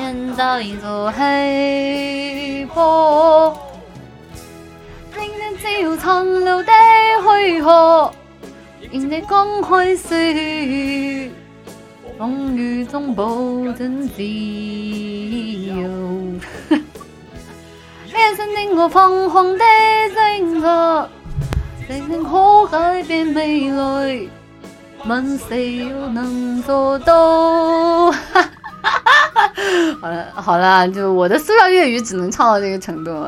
现在做起波，令人照残留的躯壳，任你公开说，风雨中保证自由。练成令我彷徨的性格，谁能可改变未来？问谁又能做到？好了好了，就我的塑料粤语只能唱到这个程度了。